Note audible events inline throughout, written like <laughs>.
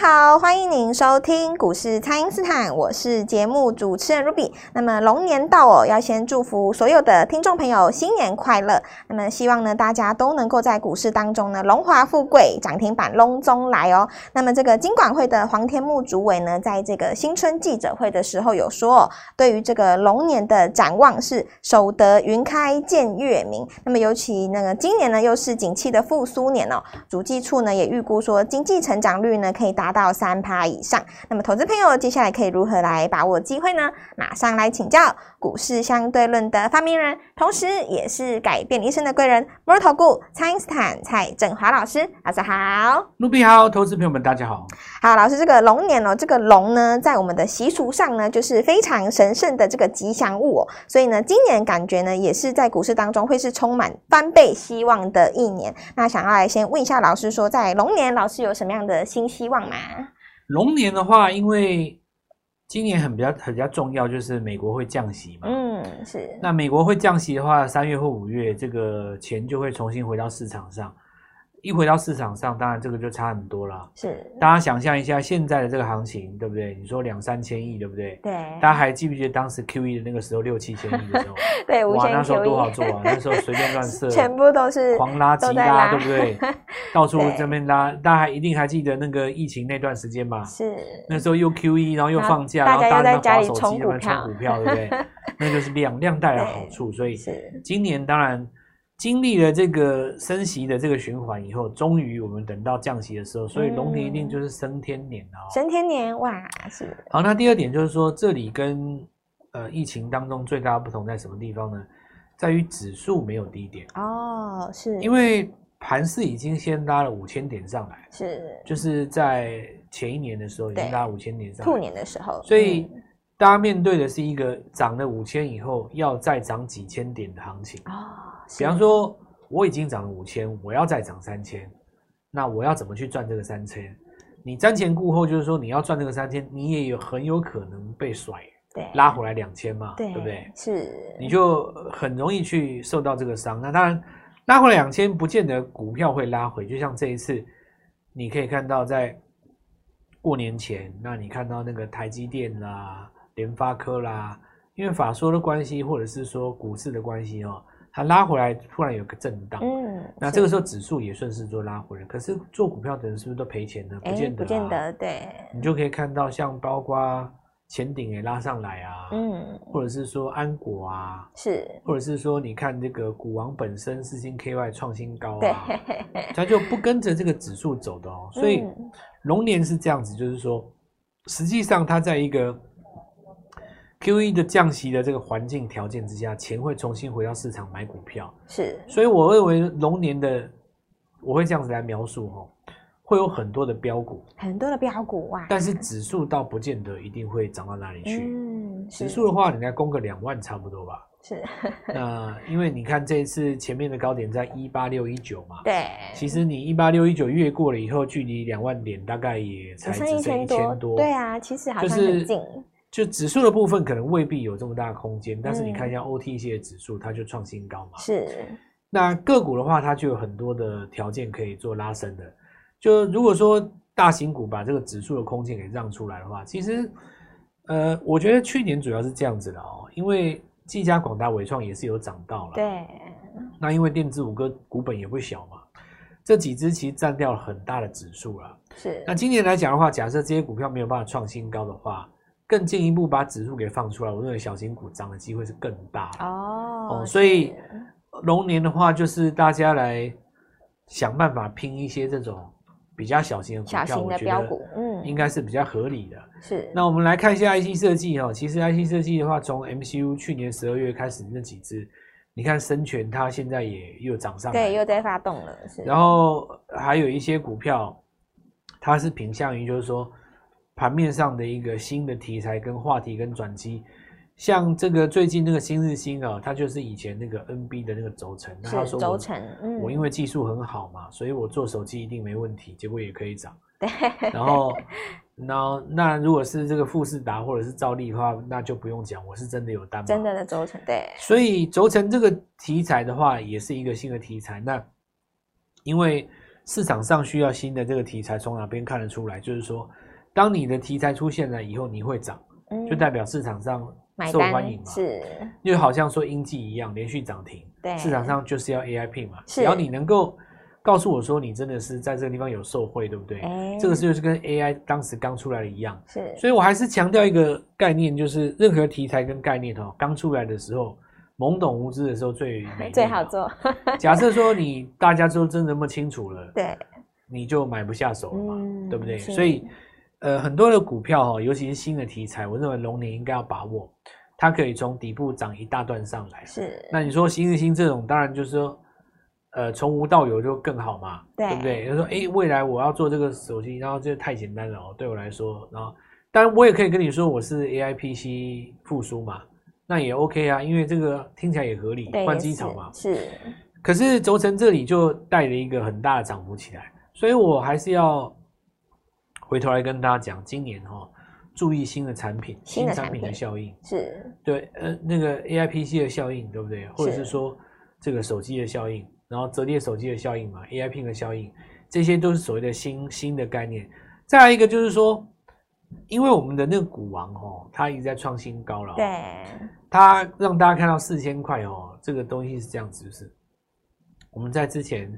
好，欢迎您收听股市蔡因斯坦，我是节目主持人 Ruby。那么龙年到哦，要先祝福所有的听众朋友新年快乐。那么希望呢，大家都能够在股市当中呢，荣华富贵，涨停板龙中来哦。那么这个金管会的黄天牧主委呢，在这个新春记者会的时候有说，哦对于这个龙年的展望是守得云开见月明。那么尤其那个今年呢，又是景气的复苏年哦，主计处呢也预估说经济成长率呢可以达。达到三趴以上，那么投资朋友接下来可以如何来把握机会呢？马上来请教股市相对论的发明人，同时也是改变一生的贵人——摩尔投顾蔡因斯坦蔡振华老师，大家好，卢比好，投资朋友们大家好。好，老师，这个龙年哦，这个龙呢，在我们的习俗上呢，就是非常神圣的这个吉祥物哦，所以呢，今年感觉呢，也是在股市当中会是充满翻倍希望的一年。那想要来先问一下老师，说在龙年，老师有什么样的新希望吗？龙年的话，因为今年很比较很比较重要，就是美国会降息嘛。嗯，是。那美国会降息的话，三月或五月，这个钱就会重新回到市场上。一回到市场上，当然这个就差很多了。是，大家想象一下现在的这个行情，对不对？你说两三千亿，对不对？对。大家还记不记得当时 QE 的那个时候六七千亿的时候？<laughs> 对，哇，那时候多好做啊！那时候随便乱 <laughs> 设，全部都是狂拉急拉，拉，对不对？<laughs> 到处这边拉，大家还一定还记得那个疫情那段时间吧？是。那时候又 QE，然后又放假，然后大家又在滑手机，在那冲股票，对不对？那就是量量带来好处，所以今年当然。经历了这个升息的这个循环以后，终于我们等到降息的时候，所以龙年一定就是升天年了。升天年哇，是。好，那第二点就是说，这里跟呃疫情当中最大的不同在什么地方呢？在于指数没有低点哦，是因为盘市已经先拉了五千点上来，是，就是在前一年的时候已经拉五千点上来，兔年的时候，所以大家面对的是一个涨了五千以后要再涨几千点的行情哦。比方说，我已经涨了五千，我要再涨三千，那我要怎么去赚这个三千？你瞻前顾后，就是说你要赚这个三千，你也有很有可能被甩，对，拉回来两千嘛，对，对不对？是，你就很容易去受到这个伤。那当然，拉回来两千，不见得股票会拉回。就像这一次，你可以看到在过年前，那你看到那个台积电啦、联发科啦，因为法说的关系，或者是说股市的关系哦。它拉回来，突然有个震荡，嗯，那这个时候指数也顺势做拉回来。可是做股票的人是不是都赔钱呢？不见得，啊，不见得，对。你就可以看到，像包括前顶也拉上来啊，嗯，或者是说安国啊，是，或者是说你看这个股王本身四星 KY 创新高啊，它就不跟着这个指数走的哦。所以龙年是这样子，就是说，实际上它在一个。QE 的降息的这个环境条件之下，钱会重新回到市场买股票，是，所以我认为龙年的我会这样子来描述哦，会有很多的标股，很多的标股哇，但是指数倒不见得一定会涨到哪里去，嗯，指数的话，你应该攻个两万差不多吧，是，<laughs> 那因为你看这一次前面的高点在一八六一九嘛，对，其实你一八六一九越过了以后，距离两万点大概也才只剩一千多，多，对啊，其实好像很近。就是就指数的部分可能未必有这么大的空间，但是你看一下 OTC 的指数，它就创新高嘛。是。那个股的话，它就有很多的条件可以做拉升的。就如果说大型股把这个指数的空间给让出来的话，其实，呃，我觉得去年主要是这样子的哦，因为技嘉、广大、伟创也是有涨到了。对。那因为电子五哥股本也不小嘛，这几只其实占掉了很大的指数了。是。那今年来讲的话，假设这些股票没有办法创新高的话，更进一步把指数给放出来，我认为小型股涨的机会是更大哦，哦。所以龙年的话，就是大家来想办法拼一些这种比较小型的股票，小型的标股，嗯，应该是比较合理的。是。那我们来看一下 IC 设计哈，其实 IC 设计的话，从 MCU 去年十二月开始那几只，你看深全它现在也又涨上来，对，又在发动了。是。然后还有一些股票，它是偏向于就是说。盘面上的一个新的题材跟话题跟转机，像这个最近那个新日新啊，它就是以前那个 NB 的那个轴承，他说轴承，嗯，我因为技术很好嘛，所以我做手机一定没问题，结果也可以涨。对，然后，然后那如果是这个富士达或者是兆利的话，那就不用讲，我是真的有单，真的的轴承，对。所以轴承这个题材的话，也是一个新的题材。那因为市场上需要新的这个题材，从哪边看得出来？就是说，当你的题材出现了以后，你会涨，就代表市场上受欢迎嘛。是，就好像说英记一样，连续涨停，对，市场上就是要 AIP 嘛。只要你能够告诉我说你真的是在这个地方有受惠，对不对？这个是就是跟 AI 当时刚出来的一样。是，所以我还是强调一个概念，就是任何题材跟概念哦，刚出来的时候。懵懂无知的时候最美 <laughs> 最好做。<laughs> 假设说你大家都真的那么清楚了，对，你就买不下手了嘛，嗯、对不对？所以，呃，很多的股票哈，尤其是新的题材，我认为龙年应该要把握，它可以从底部涨一大段上来。是。那你说新日新这种，当然就是说，呃，从无到有就更好嘛，对，对不对？就是说，哎、欸，未来我要做这个手机，然后这太简单了哦，对我来说，然后，当然我也可以跟你说，我是 AIPC 复苏嘛。那也 OK 啊，因为这个听起来也合理，换机场嘛。是。可是轴承这里就带了一个很大的涨幅起来，所以我还是要回头来跟大家讲，今年哈、哦，注意新的产品、新产品的效应。是。对，呃，那个 AIPC 的效应，对不对？或者是说这个手机的效应，然后折叠手机的效应嘛，AIP 的效应，这些都是所谓的新新的概念。再来一个就是说。因为我们的那个股王哦，它一直在创新高了。对，它让大家看到四千块哦，这个东西是这样子，就是我们在之前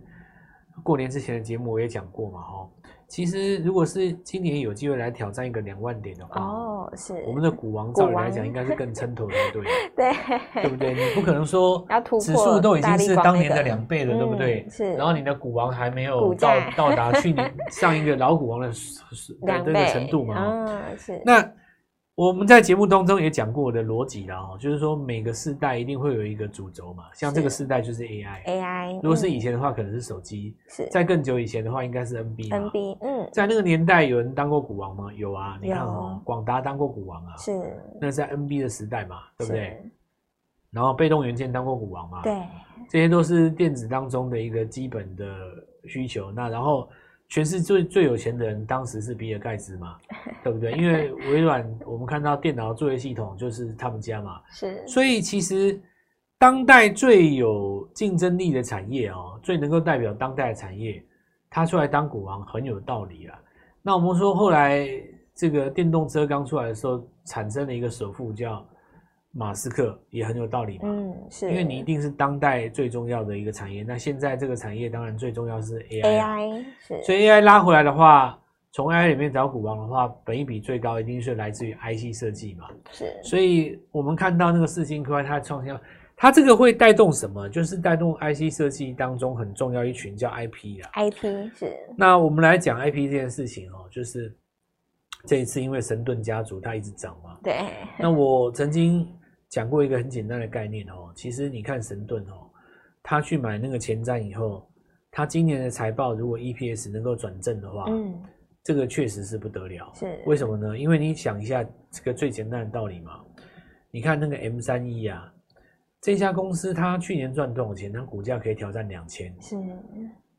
过年之前的节目我也讲过嘛，哦。其实，如果是今年有机会来挑战一个两万点的话，哦，是我们的股王，照理来讲应该是更撑头的，对 <laughs> 对，对不对？你不可能说 <laughs> 指数都已经是当年的两倍了，对不对？是，然后你的股王还没有到到达去年上一个老股王的的这个程度嘛？嗯，是那。我们在节目当中也讲过我的逻辑啦哦，就是说每个世代一定会有一个主轴嘛，像这个世代就是 AI，AI，如果是以前的话，可能是手机，是。在更久以前的话，应该是 NB，NB，嗯，在那个年代有人当过股王吗？有啊，你看哦，广达当过股王啊，是，那是在 NB 的时代嘛，对不对？然后被动元件当过股王嘛，对，这些都是电子当中的一个基本的需求，那然后。全世界最最有钱的人当时是比尔盖茨嘛，对不对？因为 <laughs> 微软，我们看到电脑作业系统就是他们家嘛，是。所以其实当代最有竞争力的产业哦，最能够代表当代的产业，他出来当股王很有道理啊。那我们说后来这个电动车刚出来的时候，产生了一个首富叫。马斯克也很有道理嘛，嗯，是，因为你一定是当代最重要的一个产业。那现在这个产业当然最重要是 AI，AI 是，所以 AI 拉回来的话，从 AI 里面找股王的话，本一比最高一定是来自于 IC 设计嘛，是。所以我们看到那个四星科它创新，它这个会带动什么？就是带动 IC 设计当中很重要一群叫 IP 啊，IP 是。那我们来讲 IP 这件事情哦，就是这一次因为神盾家族它一直涨嘛，对。那我曾经。讲过一个很简单的概念哦，其实你看神盾哦，他去买那个前瞻以后，他今年的财报如果 EPS 能够转正的话，嗯，这个确实是不得了。是为什么呢？因为你想一下这个最简单的道理嘛，你看那个 M 三一啊，这家公司它去年赚多少钱？它股价可以挑战两千，是，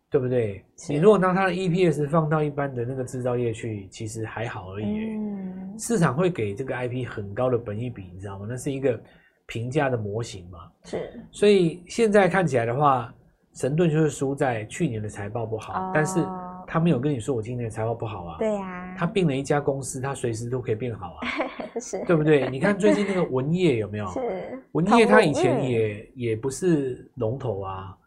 对不对？你如果拿它的 EPS 放到一般的那个制造业去，其实还好而已。嗯市场会给这个 IP 很高的本益比，你知道吗？那是一个评价的模型嘛。是。所以现在看起来的话，神盾就是输在去年的财报不好，哦、但是他没有跟你说我今年的财报不好啊。对呀、啊。他并了一家公司，他随时都可以变好啊。<laughs> 是。对不对？你看最近那个文业有没有？是。文业他以前也、嗯、也不是龙头啊。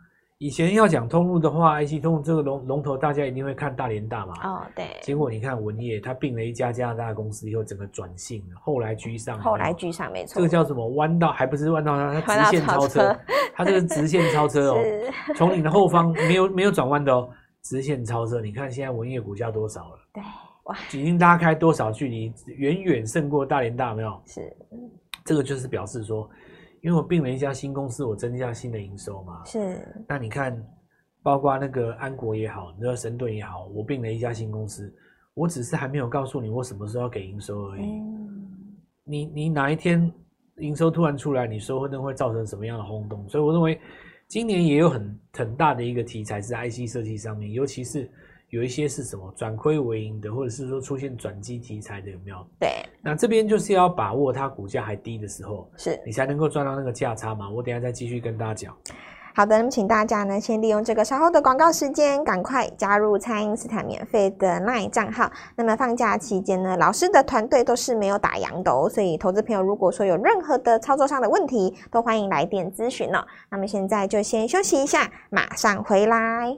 以前要讲通路的话，IC 通路这个龙龙头，大家一定会看大连大嘛。哦，对。结果你看文业，它并了一家加拿大公司以后，整个转性，后来居上。后来居上，没错。这个叫什么？弯道还不是弯道，它直线超车。它这个直线超车哦，从你的后方 <laughs> 没有没有转弯的哦，直线超车。你看现在文业股价多少了？对，哇，已经拉开多少距离？远远胜过大连大，没有？是。这个就是表示说。因为我并了一家新公司，我增加新的营收嘛。是。那你看，包括那个安国也好，那个神盾也好，我并了一家新公司，我只是还没有告诉你我什么时候要给营收而已。嗯。你你哪一天营收突然出来，你说可能会造成什么样的轰动？所以我认为今年也有很很大的一个题材是 IC 设计上面，尤其是。有一些是什么转亏为盈的，或者是说出现转机题材的，有没有？对，那这边就是要把握它股价还低的时候，是你才能够赚到那个价差嘛。我等一下再继续跟大家讲。好的，那么请大家呢，先利用这个稍后的广告时间，赶快加入蔡因斯坦免费的 LINE 账号。那么放假期间呢，老师的团队都是没有打烊的哦，所以投资朋友如果说有任何的操作上的问题，都欢迎来电咨询哦。那么现在就先休息一下，马上回来。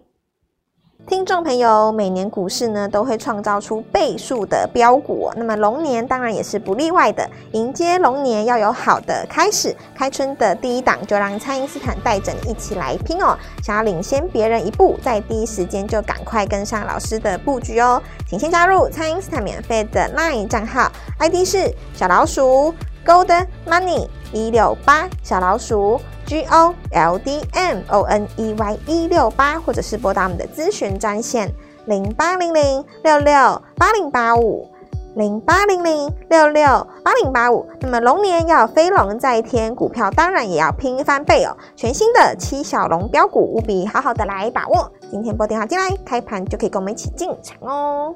听众朋友，每年股市呢都会创造出倍数的标股，那么龙年当然也是不例外的。迎接龙年要有好的开始，开春的第一档就让蔡因斯坦带着你一起来拼哦！想要领先别人一步，在第一时间就赶快跟上老师的布局哦！请先加入蔡因斯坦免费的 LINE 账号，ID 是小老鼠 Gold Money 一六八小老鼠。G O L D M O N E Y 一六八，或者是拨打我们的咨询专线零八零零六六八零八五零八零零六六八零八五。那么龙年要飞龙在天，股票当然也要拼翻倍哦！全新的七小龙标股，务必好好的来把握。今天拨电话进来，开盘就可以跟我们一起进场哦。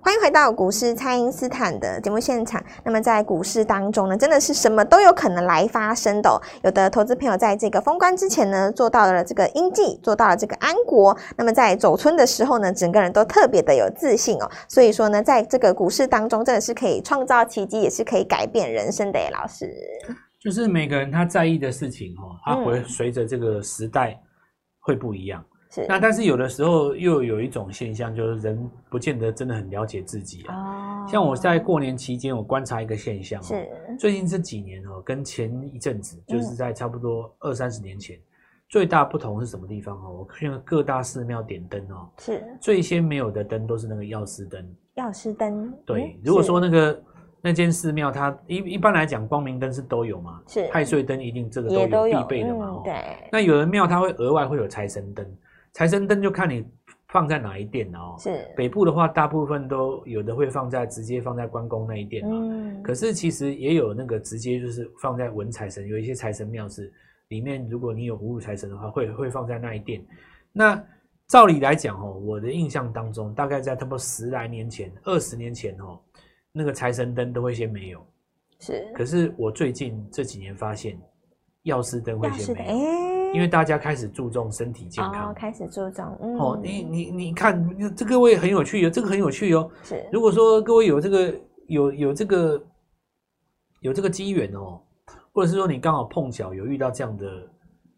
欢迎回到股市，蔡因斯坦的节目现场。那么在股市当中呢，真的是什么都有可能来发生的。有的投资朋友在这个封关之前呢，做到了这个阴季，做到了这个安国。那么在走春的时候呢，整个人都特别的有自信哦。所以说呢，在这个股市当中，真的是可以创造奇迹，也是可以改变人生的耶。老师，就是每个人他在意的事情哦，他会随着这个时代会不一样。是那但是有的时候又有一种现象，就是人不见得真的很了解自己啊。像我在过年期间，我观察一个现象，是最近这几年哦，跟前一阵子，就是在差不多二三十年前，最大不同是什么地方哦？我看各大寺庙点灯哦，是最先没有的灯都是那个药师灯。药师灯，对。如果说那个那间寺庙，它一一般来讲光明灯是都有嘛，是太岁灯一定这个都有必备的嘛。对。那有的庙它会额外会有财神灯。财神灯就看你放在哪一殿哦。是北部的话，大部分都有的会放在直接放在关公那一殿嘛。嗯。可是其实也有那个直接就是放在文财神，有一些财神庙是里面，如果你有五五财神的话，会会放在那一殿。那照理来讲哦，我的印象当中，大概在差不多十来年前、二十年前哦，那个财神灯都会先没有。是。可是我最近这几年发现，药师灯会先没有。因为大家开始注重身体健康，哦、开始注重。嗯、哦，你你你看，这各位很有趣哦，这个很有趣哦。是，如果说各位有这个有有这个有这个机缘哦，或者是说你刚好碰巧有遇到这样的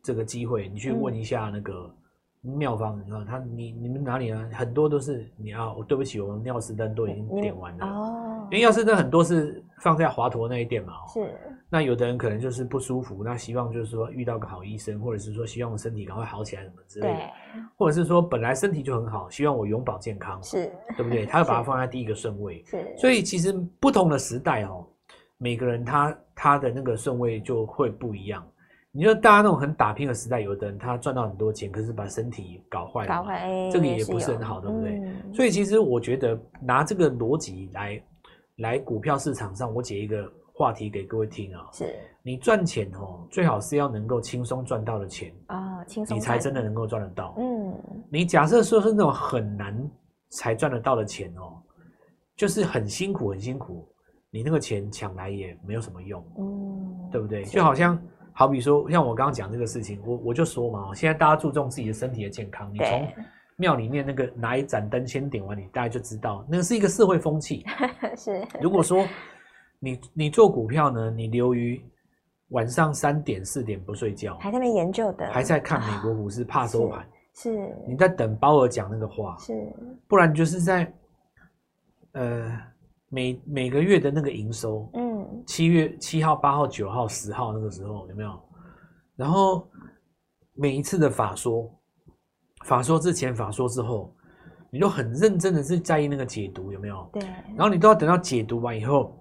这个机会，你去问一下那个庙方，嗯、你看他你你们哪里啊？很多都是你啊，对不起，我们药师灯都已经点完了哦。因为药师灯很多是放在华佗那一店嘛，是。那有的人可能就是不舒服，那希望就是说遇到个好医生，或者是说希望我身体赶快好起来什么之类的，对或者是说本来身体就很好，希望我永保健康，是，对不对？他要把它放在第一个顺位，<laughs> 是。所以其实不同的时代哦，每个人他他的那个顺位就会不一样。你说大家那种很打拼的时代，有的人他赚到很多钱，可是把身体搞坏了，搞坏，这个也不是很好，对不对？嗯、所以其实我觉得拿这个逻辑来。来股票市场上，我解一个话题给各位听啊。是，你赚钱哦，最好是要能够轻松赚到的钱啊，轻松，你才真的能够赚得到。嗯，你假设说是那种很难才赚得到的钱哦，就是很辛苦很辛苦，你那个钱抢来也没有什么用。嗯，对不对？就好像好比说，像我刚刚讲这个事情，我我就说嘛，现在大家注重自己的身体的健康，你从。庙里面那个拿一盏灯先点完，你大概就知道，那个是一个社会风气。<laughs> 是，如果说你你做股票呢，你留于晚上三点四点不睡觉，还在那研究的，还在看美国股市，怕收盘。是，你在等鲍尔讲那个话。是，不然就是在呃每每个月的那个营收，嗯，七月七号、八号、九号、十号那个时候有没有？然后每一次的法说。法说之前，法说之后，你都很认真的是在意那个解读有没有？对。然后你都要等到解读完以后，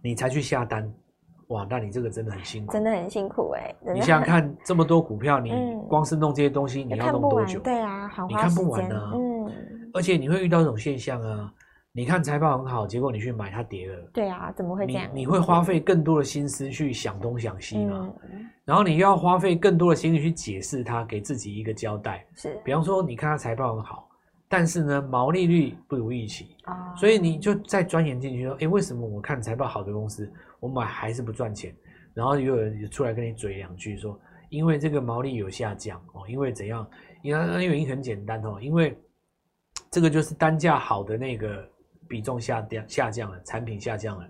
你才去下单。哇，那你这个真的很辛苦，真的很辛苦哎！你想想看，这么多股票，你光是弄这些东西，你要弄多久？对啊，好，你看不完呢。嗯。而且你会遇到这种现象啊，你看财报很好，结果你去买它跌了。对啊，怎么会这样？你会花费更多的心思去想东想西吗？然后你又要花费更多的心力去解释它，给自己一个交代。是，比方说，你看它财报很好，但是呢，毛利率不如预期啊，所以你就再钻研进去说，哎，为什么我看财报好的公司，我买还是不赚钱？然后又有人出来跟你嘴两句说，因为这个毛利有下降哦，因为怎样？因为原因很简单哦，因为这个就是单价好的那个比重下降下降了，产品下降了。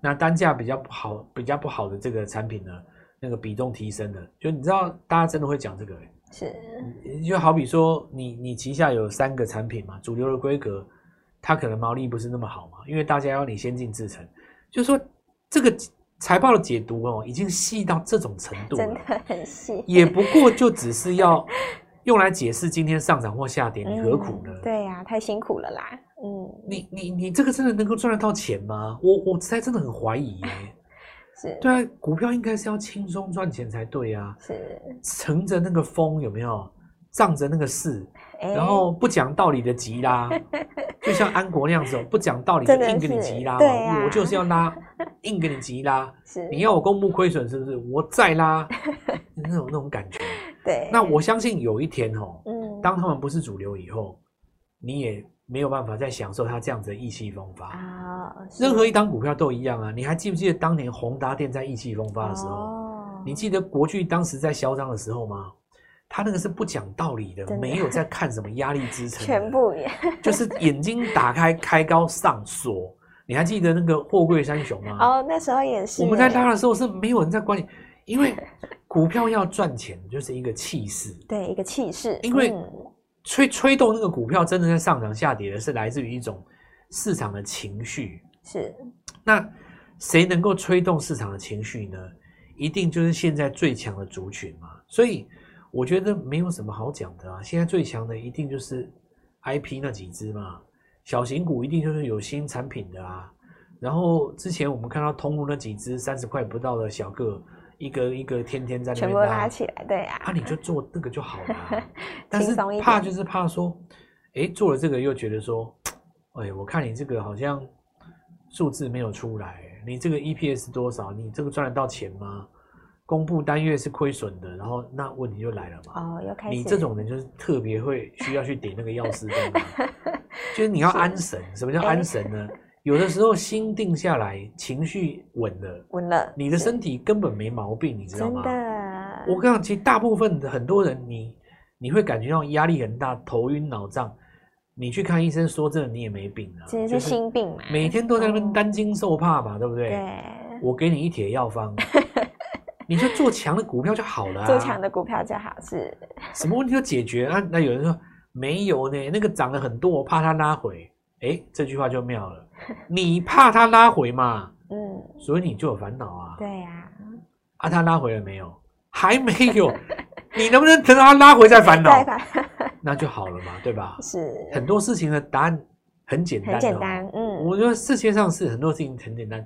那单价比较不好、比较不好的这个产品呢，那个比重提升了。就你知道，大家真的会讲这个，是，就好比说你你旗下有三个产品嘛，主流的规格，它可能毛利不是那么好嘛，因为大家要你先进制程，就是说这个财报的解读哦，已经细到这种程度了，真的很细，也不过就只是要。用来解释今天上涨或下跌，你何苦呢？嗯、对呀、啊，太辛苦了啦。嗯，你你你这个真的能够赚得到钱吗？我我实在真的很怀疑耶。<laughs> 是，对啊，股票应该是要轻松赚钱才对啊。是，乘着那个风有没有？仗着那个势，欸、然后不讲道理的急拉，<laughs> 就像安国那样子哦，不讲道理的硬给你急拉，啊、我就是要拉，<laughs> 硬给你急拉。是，你要我公布亏损是不是？我再拉，那种那种感觉。对，那我相信有一天哦，嗯，当他们不是主流以后，你也没有办法再享受它这样子的意气风发啊。任何一档股票都一样啊。你还记不记得当年宏达电在意气风发的时候？哦，你记得国巨当时在嚣张的时候吗？他那个是不讲道理的，没有在看什么压力支撑，全部就是眼睛打开开高上锁。你还记得那个货柜三雄吗？哦，那时候也是。我们在拉的时候是没有人在管你，因为。股票要赚钱，就是一个气势，对，一个气势。因为吹吹动那个股票真的在上涨下跌的是来自于一种市场的情绪。是，那谁能够吹动市场的情绪呢？一定就是现在最强的族群嘛。所以我觉得没有什么好讲的啊。现在最强的一定就是 IP 那几只嘛，小型股一定就是有新产品的啊。然后之前我们看到通路那几只三十块不到的小个。一个一个天天在那边拉，全部拉起来，对呀、啊。啊，你就做那个就好了、啊。<laughs> 但是怕就是怕说，哎，做了这个又觉得说，哎，我看你这个好像数字没有出来，你这个 EPS 多少？你这个赚得到钱吗？公布单月是亏损的，然后那问题就来了嘛。哦，又开始。你这种人就是特别会需要去点那个药师灯，<laughs> 就是你要安神。什么叫安神呢？有的时候心定下来，情绪稳了，稳了，你的身体根本没毛病，你知道吗？真的，我跟你讲，其实大部分的很多人你，你你会感觉到压力很大，头晕脑胀，你去看医生，说真的，你也没病啊，其实是心病嘛，每天都在那边担惊受怕嘛，对不对？对，我给你一帖药方，<laughs> 你就做强的股票就好了，啊，做强的股票就好，是，什么问题都解决啊？那有人说没有呢，那个涨了很多，我怕它拉回。哎，这句话就妙了。<laughs> 你怕它拉回嘛？嗯，所以你就有烦恼啊。对呀。啊，它拉回了没有？还没有。<laughs> 你能不能等到它拉回再烦恼？<laughs> 那就好了嘛，对吧？是。很多事情的答案很简单。很简单。嗯。我觉得世界上是很多事情很简单。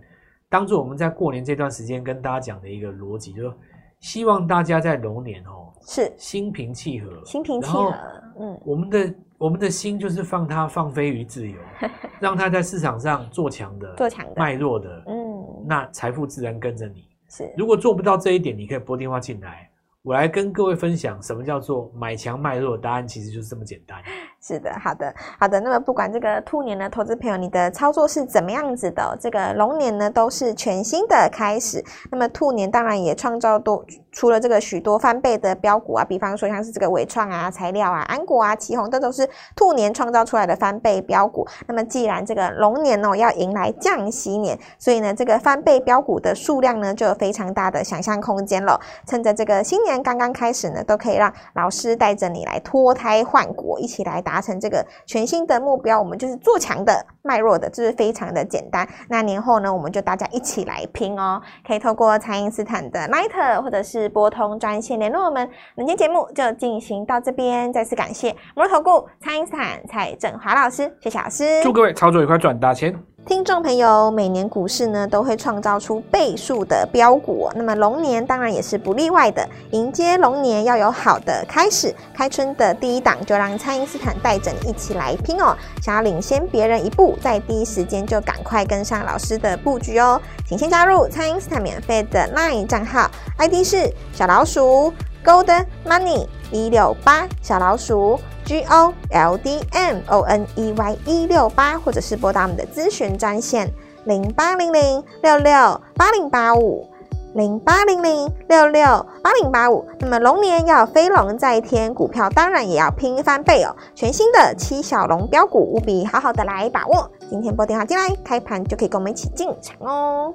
当做我们在过年这段时间跟大家讲的一个逻辑，就是希望大家在龙年哦，是心平气和。心平气和。嗯。我们的。我们的心就是放它放飞于自由，<laughs> 让它在市场上做强的，做强的，卖弱的，嗯，那财富自然跟着你。是，如果做不到这一点，你可以拨电话进来。我来跟各位分享什么叫做买强卖弱，答案其实就是这么简单。是的，好的，好的。那么不管这个兔年的投资朋友，你的操作是怎么样子的？这个龙年呢，都是全新的开始。那么兔年当然也创造多出了这个许多翻倍的标股啊，比方说像是这个伟创啊、材料啊、安国啊、奇鋐，这都是兔年创造出来的翻倍标股。那么既然这个龙年呢要迎来降息年，所以呢这个翻倍标股的数量呢就有非常大的想象空间了。趁着这个新年刚刚开始呢，都可以让老师带着你来脱胎换骨，一起来打。达成这个全新的目标，我们就是做强的卖弱的，就是非常的简单。那年后呢，我们就大家一起来拼哦。可以透过蔡因斯坦的 Line 或者是拨通专线联络我们。本期节目就进行到这边，再次感谢摩尔投顾蔡因斯坦蔡振华老师，谢谢老师，祝各位操作愉快，赚大钱。听众朋友，每年股市呢都会创造出倍数的标股，那么龙年当然也是不例外的。迎接龙年要有好的开始，开春的第一档就让蔡因斯坦带着你一起来拼哦！想要领先别人一步，在第一时间就赶快跟上老师的布局哦！请先加入蔡因斯坦免费的 LINE 账号，ID 是小老鼠 Golden Money 一六八小老鼠。G O L D M O N E Y 一六八，或者是拨打我们的咨询专线零八零零六六八零八五零八零零六六八零八五。那么龙年要飞龙在天，股票当然也要拼翻倍哦。全新的七小龙标股，务必好好的来把握。今天拨电话进来，开盘就可以跟我们一起进场哦。